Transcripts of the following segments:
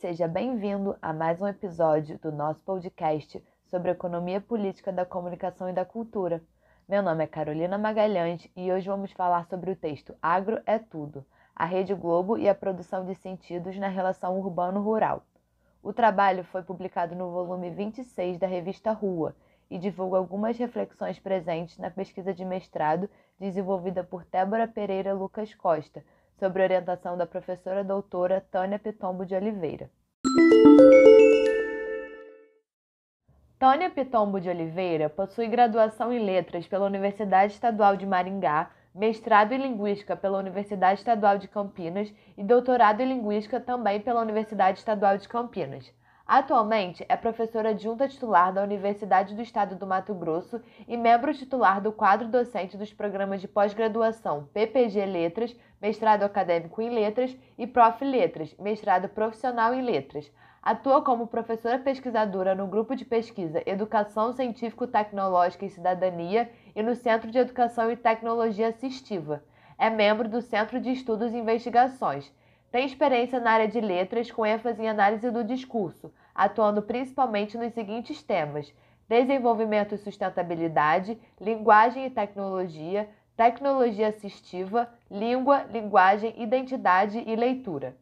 Seja bem-vindo a mais um episódio do nosso podcast sobre economia política da comunicação e da cultura. Meu nome é Carolina Magalhães e hoje vamos falar sobre o texto Agro é Tudo, a Rede Globo e a produção de sentidos na relação urbano-rural. O trabalho foi publicado no volume 26 da revista Rua e divulga algumas reflexões presentes na pesquisa de mestrado desenvolvida por Débora Pereira Lucas Costa, sobre orientação da professora doutora Tânia Pitombo de Oliveira. Tânia Pitombo de Oliveira possui graduação em Letras pela Universidade Estadual de Maringá, mestrado em Linguística pela Universidade Estadual de Campinas e doutorado em Linguística também pela Universidade Estadual de Campinas. Atualmente é professora adjunta titular da Universidade do Estado do Mato Grosso e membro titular do quadro docente dos programas de pós-graduação PPG Letras, mestrado acadêmico em Letras, e Prof. Letras, mestrado profissional em Letras. Atua como professora pesquisadora no grupo de pesquisa Educação Científico-Tecnológica e Cidadania e no Centro de Educação e Tecnologia Assistiva. É membro do Centro de Estudos e Investigações tem experiência na área de letras, com ênfase em análise do discurso, atuando principalmente nos seguintes temas: desenvolvimento e sustentabilidade, linguagem e tecnologia, tecnologia assistiva, língua, linguagem, identidade e leitura.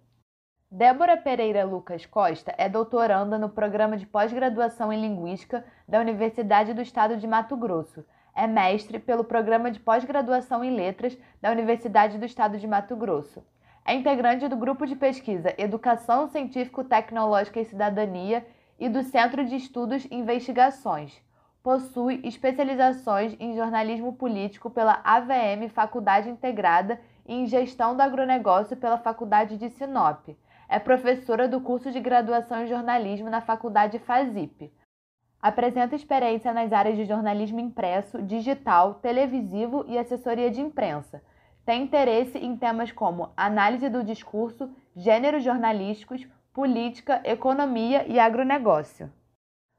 Débora Pereira Lucas Costa é doutoranda no programa de pós-graduação em Linguística da Universidade do Estado de Mato Grosso. É mestre pelo programa de pós-graduação em Letras da Universidade do Estado de Mato Grosso. É integrante do grupo de pesquisa Educação Científico-Tecnológica e Cidadania e do Centro de Estudos e Investigações. Possui especializações em jornalismo político pela AVM Faculdade Integrada e em gestão do agronegócio pela Faculdade de Sinop. É professora do curso de graduação em jornalismo na Faculdade FASIP. Apresenta experiência nas áreas de jornalismo impresso, digital, televisivo e assessoria de imprensa tem interesse em temas como análise do discurso, gêneros jornalísticos, política, economia e agronegócio.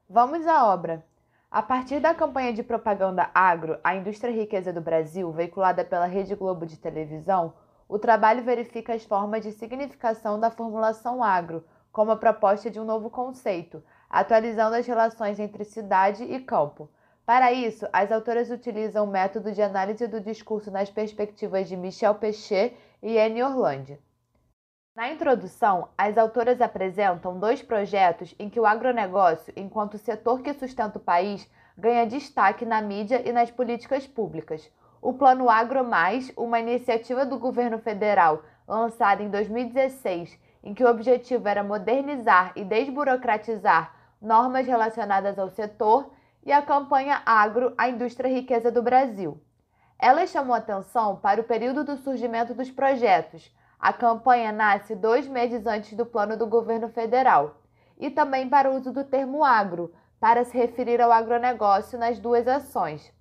Vamos à obra. A partir da campanha de propaganda Agro, a indústria riqueza do Brasil, veiculada pela Rede Globo de televisão, o trabalho verifica as formas de significação da formulação agro, como a proposta de um novo conceito, atualizando as relações entre cidade e campo, para isso, as autoras utilizam o método de análise do discurso nas perspectivas de Michel Pechet e Anne Orlandi. Na introdução, as autoras apresentam dois projetos em que o agronegócio, enquanto setor que sustenta o país, ganha destaque na mídia e nas políticas públicas. O Plano Agro Mais, uma iniciativa do governo federal lançada em 2016, em que o objetivo era modernizar e desburocratizar normas relacionadas ao setor, e a campanha Agro, a indústria riqueza do Brasil. Ela chamou atenção para o período do surgimento dos projetos. A campanha nasce dois meses antes do plano do governo federal. E também para o uso do termo agro, para se referir ao agronegócio nas duas ações.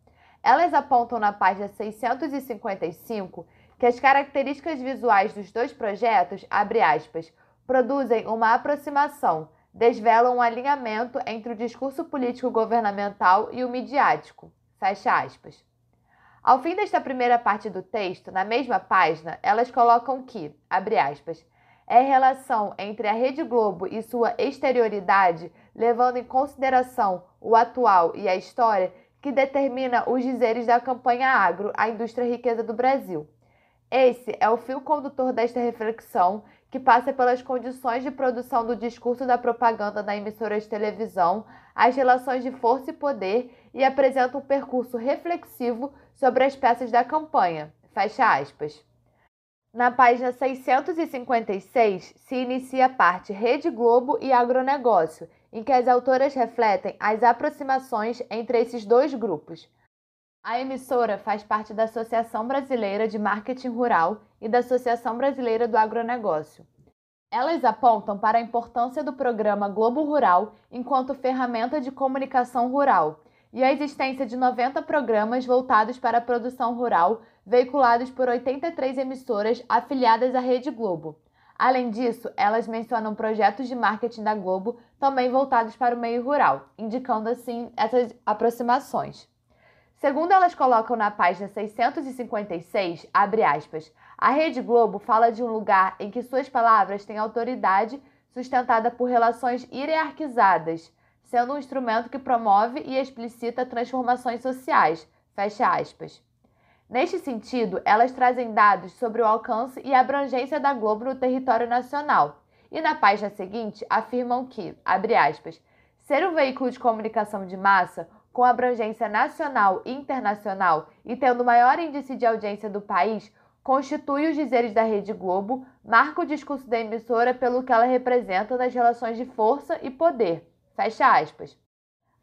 Elas apontam na página 655 que as características visuais dos dois projetos, aspas, produzem uma aproximação desvelam um alinhamento entre o discurso político governamental e o midiático. Fecha aspas. Ao fim desta primeira parte do texto, na mesma página, elas colocam que, abre aspas, é a relação entre a Rede Globo e sua exterioridade, levando em consideração o atual e a história, que determina os dizeres da campanha agro, a indústria riqueza do Brasil. Esse é o fio condutor desta reflexão que passa pelas condições de produção do discurso da propaganda na emissora de televisão, as relações de força e poder e apresenta um percurso reflexivo sobre as peças da campanha. Fecha aspas. Na página 656 se inicia a parte Rede Globo e agronegócio, em que as autoras refletem as aproximações entre esses dois grupos. A emissora faz parte da Associação Brasileira de Marketing Rural e da Associação Brasileira do Agronegócio. Elas apontam para a importância do programa Globo Rural enquanto ferramenta de comunicação rural e a existência de 90 programas voltados para a produção rural, veiculados por 83 emissoras afiliadas à Rede Globo. Além disso, elas mencionam projetos de marketing da Globo também voltados para o meio rural, indicando assim essas aproximações. Segundo elas colocam na página 656, abre aspas, a Rede Globo fala de um lugar em que suas palavras têm autoridade sustentada por relações hierarquizadas, sendo um instrumento que promove e explicita transformações sociais. Fecha aspas. Neste sentido, elas trazem dados sobre o alcance e abrangência da Globo no território nacional. E na página seguinte afirmam que, abre aspas, ser um veículo de comunicação de massa com abrangência nacional e internacional e tendo o maior índice de audiência do país, constitui os dizeres da Rede Globo, marca o discurso da emissora pelo que ela representa nas relações de força e poder. Fecha aspas.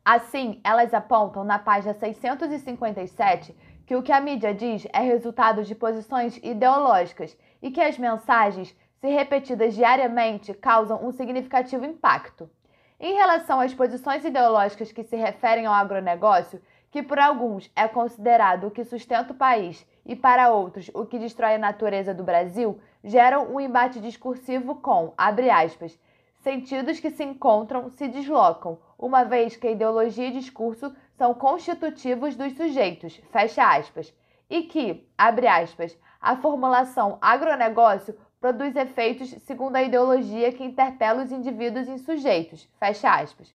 Assim, elas apontam na página 657 que o que a mídia diz é resultado de posições ideológicas e que as mensagens, se repetidas diariamente, causam um significativo impacto. Em relação às posições ideológicas que se referem ao agronegócio, que por alguns é considerado o que sustenta o país e para outros o que destrói a natureza do Brasil, geram um embate discursivo com, abre aspas, sentidos que se encontram se deslocam, uma vez que ideologia e discurso são constitutivos dos sujeitos, fecha aspas, e que, abre aspas, a formulação agronegócio produz efeitos segundo a ideologia que interpela os indivíduos em sujeitos. Fecha aspas.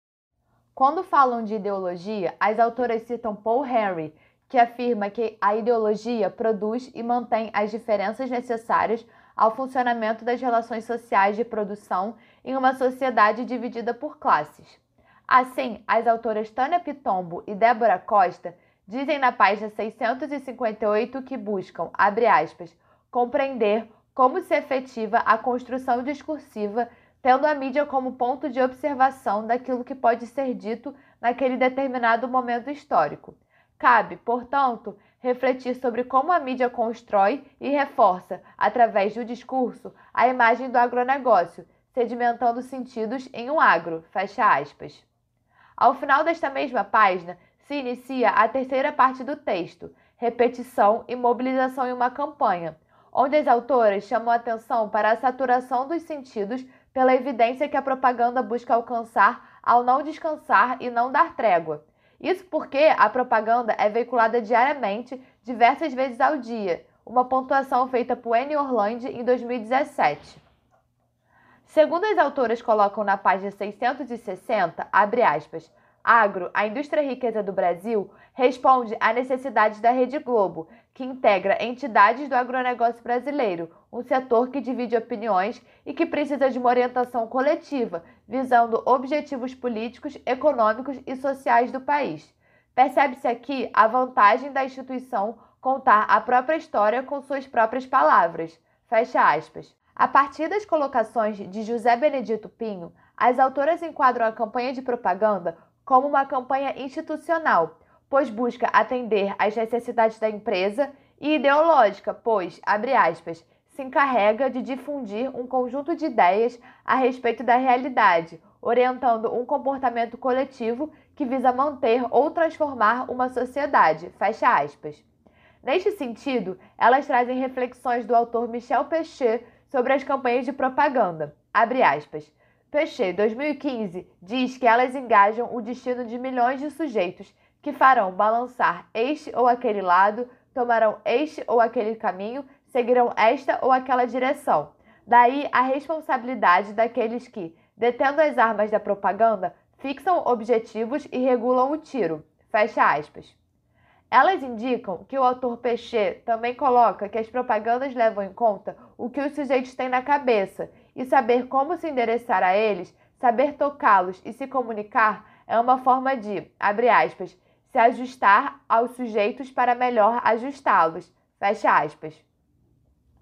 Quando falam de ideologia, as autoras citam Paul Henry, que afirma que a ideologia produz e mantém as diferenças necessárias ao funcionamento das relações sociais de produção em uma sociedade dividida por classes. Assim, as autoras Tânia Pitombo e Débora Costa dizem na página 658 que buscam, abre aspas, compreender como se efetiva a construção discursiva, tendo a mídia como ponto de observação daquilo que pode ser dito naquele determinado momento histórico. Cabe, portanto, refletir sobre como a mídia constrói e reforça, através do discurso, a imagem do agronegócio, sedimentando sentidos em um agro. Fecha aspas. Ao final desta mesma página, se inicia a terceira parte do texto, repetição e mobilização em uma campanha, onde as autoras chamam atenção para a saturação dos sentidos pela evidência que a propaganda busca alcançar ao não descansar e não dar trégua. Isso porque a propaganda é veiculada diariamente, diversas vezes ao dia, uma pontuação feita por Anne Orland em 2017. Segundo as autoras colocam na página 660, abre aspas, Agro, a indústria riqueza do Brasil, responde à necessidade da Rede Globo, que integra entidades do agronegócio brasileiro, um setor que divide opiniões e que precisa de uma orientação coletiva, visando objetivos políticos, econômicos e sociais do país. Percebe-se aqui a vantagem da instituição contar a própria história com suas próprias palavras. Fecha aspas. A partir das colocações de José Benedito Pinho, as autoras enquadram a campanha de propaganda como uma campanha institucional, pois busca atender às necessidades da empresa, e ideológica, pois, abre aspas, se encarrega de difundir um conjunto de ideias a respeito da realidade, orientando um comportamento coletivo que visa manter ou transformar uma sociedade. Fecha aspas. Neste sentido, elas trazem reflexões do autor Michel Pechet sobre as campanhas de propaganda. Abre aspas. Pechet, 2015, diz que elas engajam o destino de milhões de sujeitos que farão balançar este ou aquele lado, tomarão este ou aquele caminho, seguirão esta ou aquela direção. Daí a responsabilidade daqueles que, detendo as armas da propaganda, fixam objetivos e regulam o tiro. Fecha aspas. Elas indicam que o autor Pechet também coloca que as propagandas levam em conta o que os sujeitos têm na cabeça e saber como se endereçar a eles, saber tocá-los e se comunicar é uma forma de, abre aspas, se ajustar aos sujeitos para melhor ajustá-los, fecha aspas.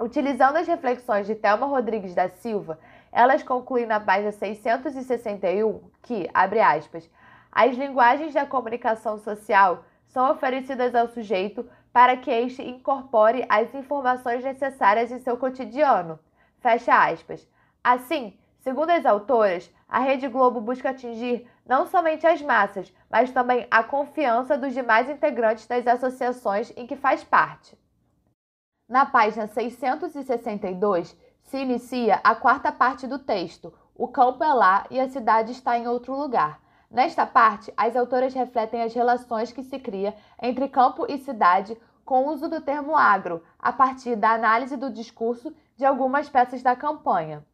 Utilizando as reflexões de Thelma Rodrigues da Silva, elas concluem na página 661 que, abre aspas, as linguagens da comunicação social são oferecidas ao sujeito para que este incorpore as informações necessárias em seu cotidiano. Fecha aspas. Assim, segundo as autoras, a Rede Globo busca atingir não somente as massas, mas também a confiança dos demais integrantes das associações em que faz parte. Na página 662 se inicia a quarta parte do texto. O campo é lá e a cidade está em outro lugar. Nesta parte, as autoras refletem as relações que se cria entre campo e cidade com o uso do termo agro, a partir da análise do discurso de algumas peças da campanha.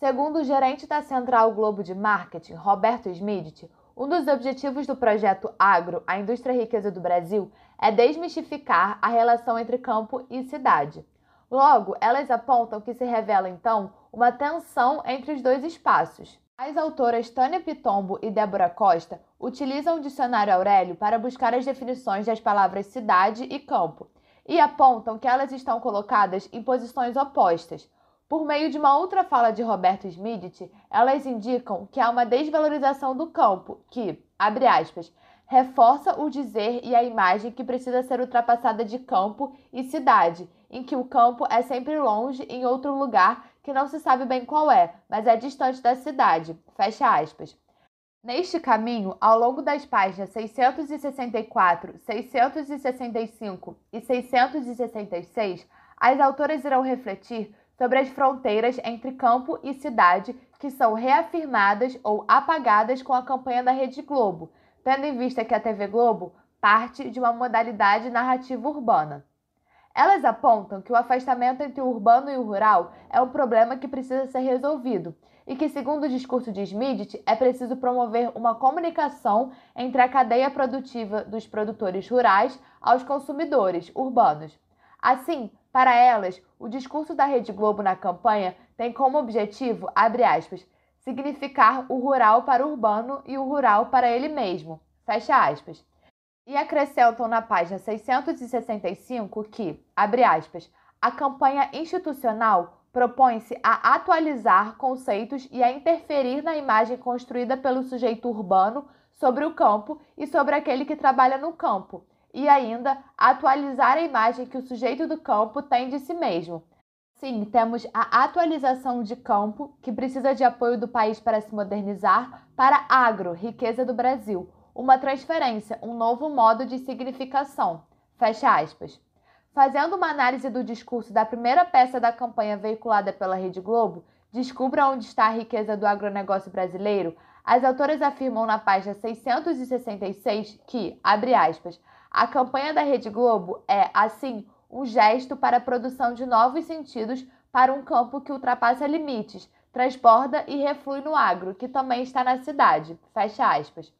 Segundo o gerente da Central Globo de Marketing, Roberto Smith, um dos objetivos do projeto Agro, a indústria riqueza do Brasil, é desmistificar a relação entre campo e cidade. Logo, elas apontam que se revela então uma tensão entre os dois espaços. As autoras Tânia Pitombo e Débora Costa utilizam o dicionário Aurélio para buscar as definições das palavras cidade e campo e apontam que elas estão colocadas em posições opostas, por meio de uma outra fala de Roberto Smith, elas indicam que há uma desvalorização do campo, que, abre aspas, reforça o dizer e a imagem que precisa ser ultrapassada de campo e cidade, em que o campo é sempre longe em outro lugar que não se sabe bem qual é, mas é distante da cidade. Fecha aspas. Neste caminho, ao longo das páginas 664, 665 e 666, as autoras irão refletir sobre as fronteiras entre campo e cidade que são reafirmadas ou apagadas com a campanha da Rede Globo, tendo em vista que a TV Globo parte de uma modalidade narrativa urbana. Elas apontam que o afastamento entre o urbano e o rural é um problema que precisa ser resolvido e que, segundo o discurso de Smith, é preciso promover uma comunicação entre a cadeia produtiva dos produtores rurais aos consumidores urbanos. Assim, para elas, o discurso da Rede Globo na campanha tem como objetivo, abre aspas, significar o rural para o urbano e o rural para ele mesmo, fecha aspas. E acrescentam na página 665 que, abre aspas, a campanha institucional propõe-se a atualizar conceitos e a interferir na imagem construída pelo sujeito urbano sobre o campo e sobre aquele que trabalha no campo, e ainda atualizar a imagem que o sujeito do campo tem de si mesmo. Sim, temos a atualização de campo, que precisa de apoio do país para se modernizar, para agro, riqueza do Brasil, uma transferência, um novo modo de significação. Fecha aspas. Fazendo uma análise do discurso da primeira peça da campanha veiculada pela Rede Globo, Descubra onde está a riqueza do agronegócio brasileiro, as autoras afirmam na página 666 que, abre aspas, a campanha da Rede Globo é, assim, um gesto para a produção de novos sentidos para um campo que ultrapassa limites, transborda e reflui no agro, que também está na cidade. Fecha aspas.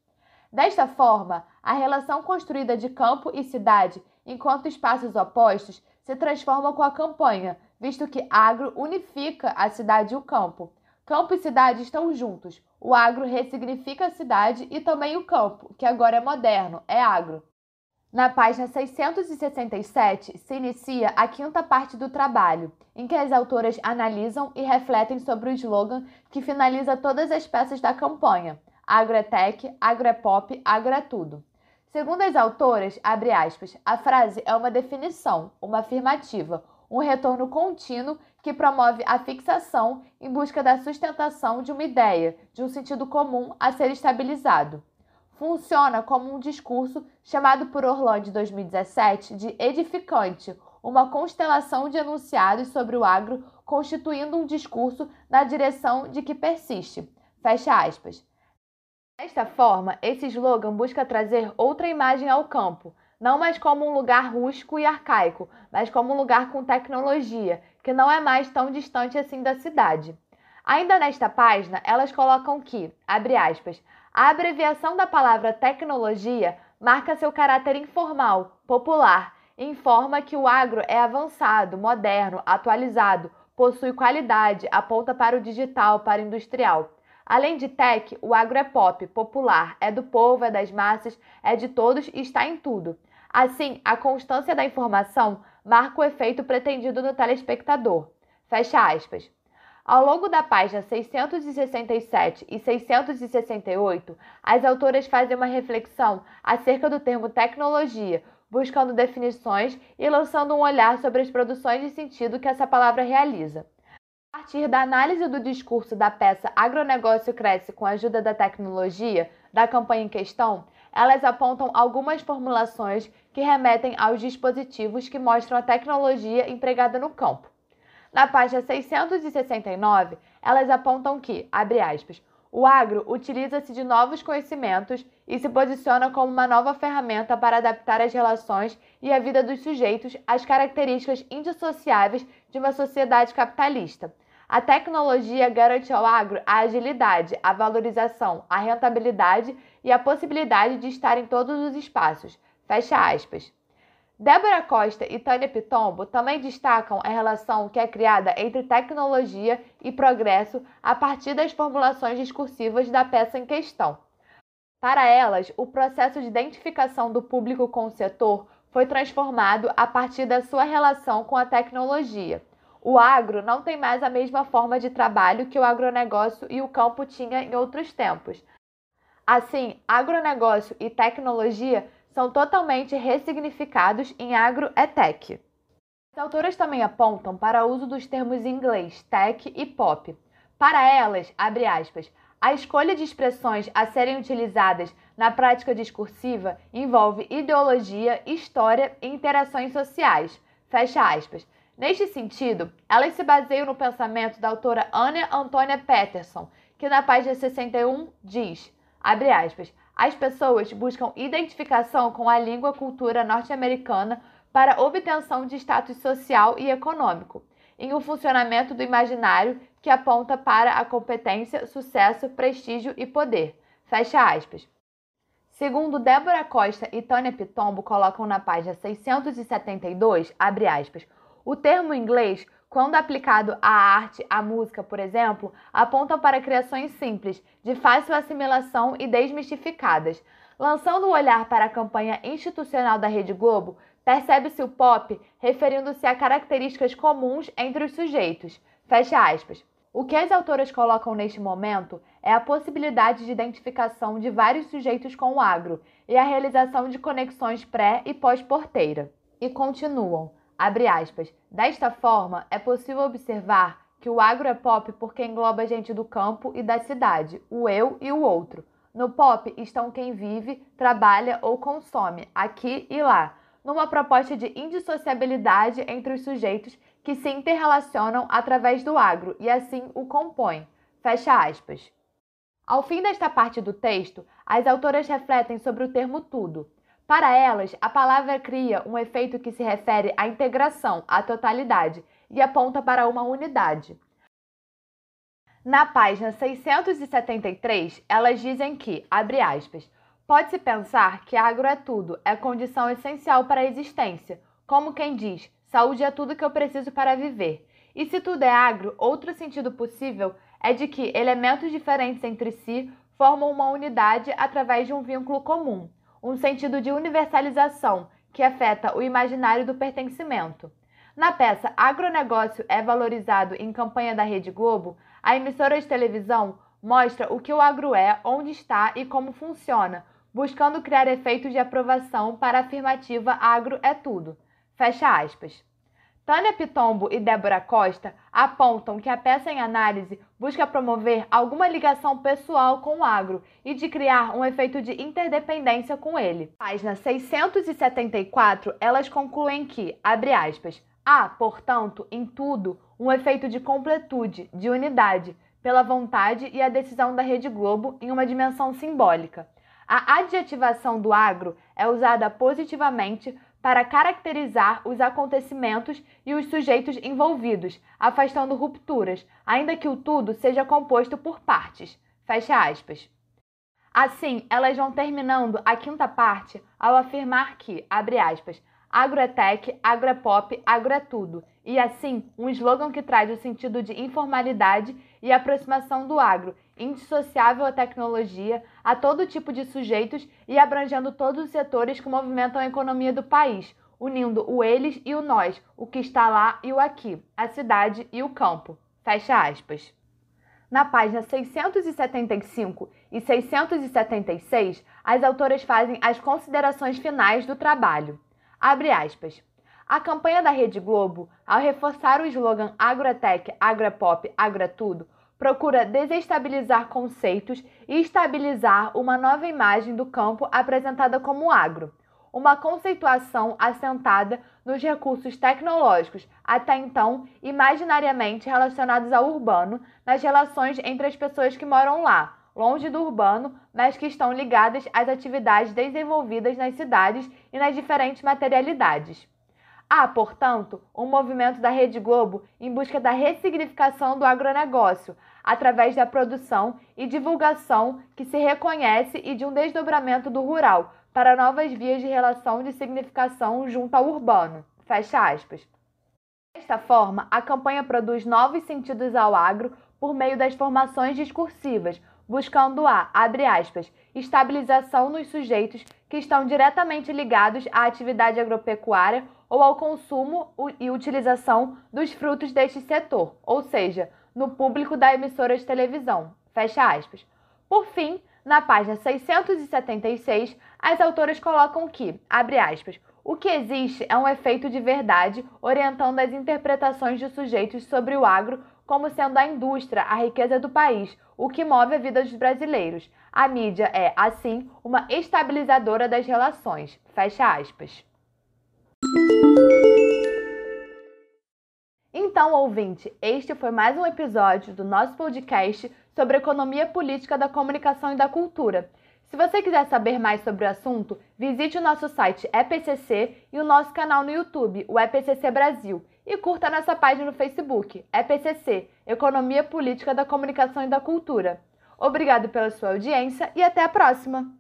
Desta forma, a relação construída de campo e cidade, enquanto espaços opostos, se transforma com a campanha, visto que agro unifica a cidade e o campo. Campo e cidade estão juntos. O agro ressignifica a cidade e também o campo, que agora é moderno, é agro. Na página 667 se inicia a quinta parte do trabalho, em que as autoras analisam e refletem sobre o slogan que finaliza todas as peças da campanha: Agro é tech, agro é agro é. Segundo as autoras, aspas, a frase é uma definição, uma afirmativa, um retorno contínuo que promove a fixação em busca da sustentação de uma ideia, de um sentido comum a ser estabilizado funciona como um discurso chamado por Orlando em 2017 de edificante, uma constelação de enunciados sobre o agro constituindo um discurso na direção de que persiste. Fecha aspas. Desta forma, esse slogan busca trazer outra imagem ao campo, não mais como um lugar rústico e arcaico, mas como um lugar com tecnologia, que não é mais tão distante assim da cidade. Ainda nesta página, elas colocam que, abre aspas, a abreviação da palavra tecnologia marca seu caráter informal, popular, e informa que o agro é avançado, moderno, atualizado, possui qualidade, aponta para o digital, para o industrial. Além de tech, o agro é pop, popular, é do povo, é das massas, é de todos e está em tudo. Assim, a constância da informação marca o efeito pretendido no telespectador. Fecha aspas. Ao longo da página 667 e 668, as autoras fazem uma reflexão acerca do termo tecnologia, buscando definições e lançando um olhar sobre as produções de sentido que essa palavra realiza. A partir da análise do discurso da peça Agronegócio Cresce com a ajuda da tecnologia, da campanha em questão, elas apontam algumas formulações que remetem aos dispositivos que mostram a tecnologia empregada no campo. Na página 669, elas apontam que, abre aspas, o agro utiliza-se de novos conhecimentos e se posiciona como uma nova ferramenta para adaptar as relações e a vida dos sujeitos às características indissociáveis de uma sociedade capitalista. A tecnologia garante ao agro a agilidade, a valorização, a rentabilidade e a possibilidade de estar em todos os espaços. Fecha aspas. Débora Costa e Tânia Pitombo também destacam a relação que é criada entre tecnologia e progresso a partir das formulações discursivas da peça em questão. Para elas, o processo de identificação do público com o setor foi transformado a partir da sua relação com a tecnologia. O agro não tem mais a mesma forma de trabalho que o agronegócio e o campo tinha em outros tempos. Assim, agronegócio e tecnologia são totalmente ressignificados em agro-tech. As autoras também apontam para o uso dos termos em inglês tech e pop. Para elas, abre aspas, a escolha de expressões a serem utilizadas na prática discursiva envolve ideologia, história e interações sociais. Fecha aspas. Neste sentido, elas se baseiam no pensamento da autora Anna Antônia Peterson, que na página 61 diz, abre aspas, as pessoas buscam identificação com a língua cultura norte-americana para obtenção de status social e econômico, em um funcionamento do imaginário que aponta para a competência, sucesso, prestígio e poder. Fecha aspas. Segundo Débora Costa e Tânia Pitombo colocam na página 672, abre aspas, o termo inglês, quando aplicado à arte, à música, por exemplo, aponta para criações simples, de fácil assimilação e desmistificadas. Lançando o olhar para a campanha institucional da Rede Globo, percebe-se o pop referindo-se a características comuns entre os sujeitos. Fecha aspas. O que as autoras colocam neste momento é a possibilidade de identificação de vários sujeitos com o agro e a realização de conexões pré e pós-porteira. E continuam. Abre aspas. Desta forma, é possível observar que o agro é pop porque engloba gente do campo e da cidade, o eu e o outro. No pop estão quem vive, trabalha ou consome, aqui e lá, numa proposta de indissociabilidade entre os sujeitos que se interrelacionam através do agro e assim o compõem. Fecha aspas. Ao fim desta parte do texto, as autoras refletem sobre o termo tudo. Para elas, a palavra cria um efeito que se refere à integração, à totalidade e aponta para uma unidade. Na página 673, elas dizem que, abre aspas, pode-se pensar que agro é tudo, é condição essencial para a existência, como quem diz, saúde é tudo que eu preciso para viver. E se tudo é agro, outro sentido possível é de que elementos diferentes entre si formam uma unidade através de um vínculo comum um sentido de universalização que afeta o imaginário do pertencimento. Na peça Agronegócio é valorizado em campanha da Rede Globo, a emissora de televisão mostra o que o agro é, onde está e como funciona, buscando criar efeitos de aprovação para a afirmativa agro é tudo. Fecha aspas. Tânia Pitombo e Débora Costa apontam que a peça em análise busca promover alguma ligação pessoal com o agro e de criar um efeito de interdependência com ele. Página 674, elas concluem que, abre aspas, há, portanto, em tudo, um efeito de completude, de unidade, pela vontade e a decisão da Rede Globo em uma dimensão simbólica. A adjetivação do agro é usada positivamente para caracterizar os acontecimentos e os sujeitos envolvidos, afastando rupturas, ainda que o tudo seja composto por partes. Fecha aspas. Assim, elas vão terminando a quinta parte ao afirmar que, abre aspas, agro é tech, agro é pop, agro é tudo, e assim, um slogan que traz o sentido de informalidade e aproximação do agro, indissociável à tecnologia, a todo tipo de sujeitos e abrangendo todos os setores que movimentam a economia do país, unindo o eles e o nós, o que está lá e o aqui, a cidade e o campo. Fecha aspas. Na página 675 e 676, as autoras fazem as considerações finais do trabalho. Abre aspas. A campanha da Rede Globo, ao reforçar o slogan Agrotech, Agropop, Agrotudo, procura desestabilizar conceitos e estabilizar uma nova imagem do campo apresentada como agro, uma conceituação assentada nos recursos tecnológicos, até então imaginariamente relacionados ao urbano, nas relações entre as pessoas que moram lá, longe do urbano, mas que estão ligadas às atividades desenvolvidas nas cidades e nas diferentes materialidades. Há, portanto, um movimento da Rede Globo em busca da ressignificação do agronegócio, através da produção e divulgação que se reconhece e de um desdobramento do rural para novas vias de relação de significação junto ao urbano. Fecha aspas. Desta forma, a campanha produz novos sentidos ao agro por meio das formações discursivas, buscando a, abre aspas, estabilização nos sujeitos que estão diretamente ligados à atividade agropecuária ou ao consumo e utilização dos frutos deste setor, ou seja, no público da emissora de televisão. Fecha aspas. Por fim, na página 676, as autoras colocam que, abre aspas, o que existe é um efeito de verdade orientando as interpretações de sujeitos sobre o agro como sendo a indústria, a riqueza do país, o que move a vida dos brasileiros. A mídia é, assim, uma estabilizadora das relações. Fecha aspas. Então, ouvinte, este foi mais um episódio do nosso podcast sobre economia política da comunicação e da cultura. Se você quiser saber mais sobre o assunto, visite o nosso site EPCC e o nosso canal no YouTube, o EPCC Brasil, e curta nossa página no Facebook, EPCC Economia Política da Comunicação e da Cultura. Obrigado pela sua audiência e até a próxima!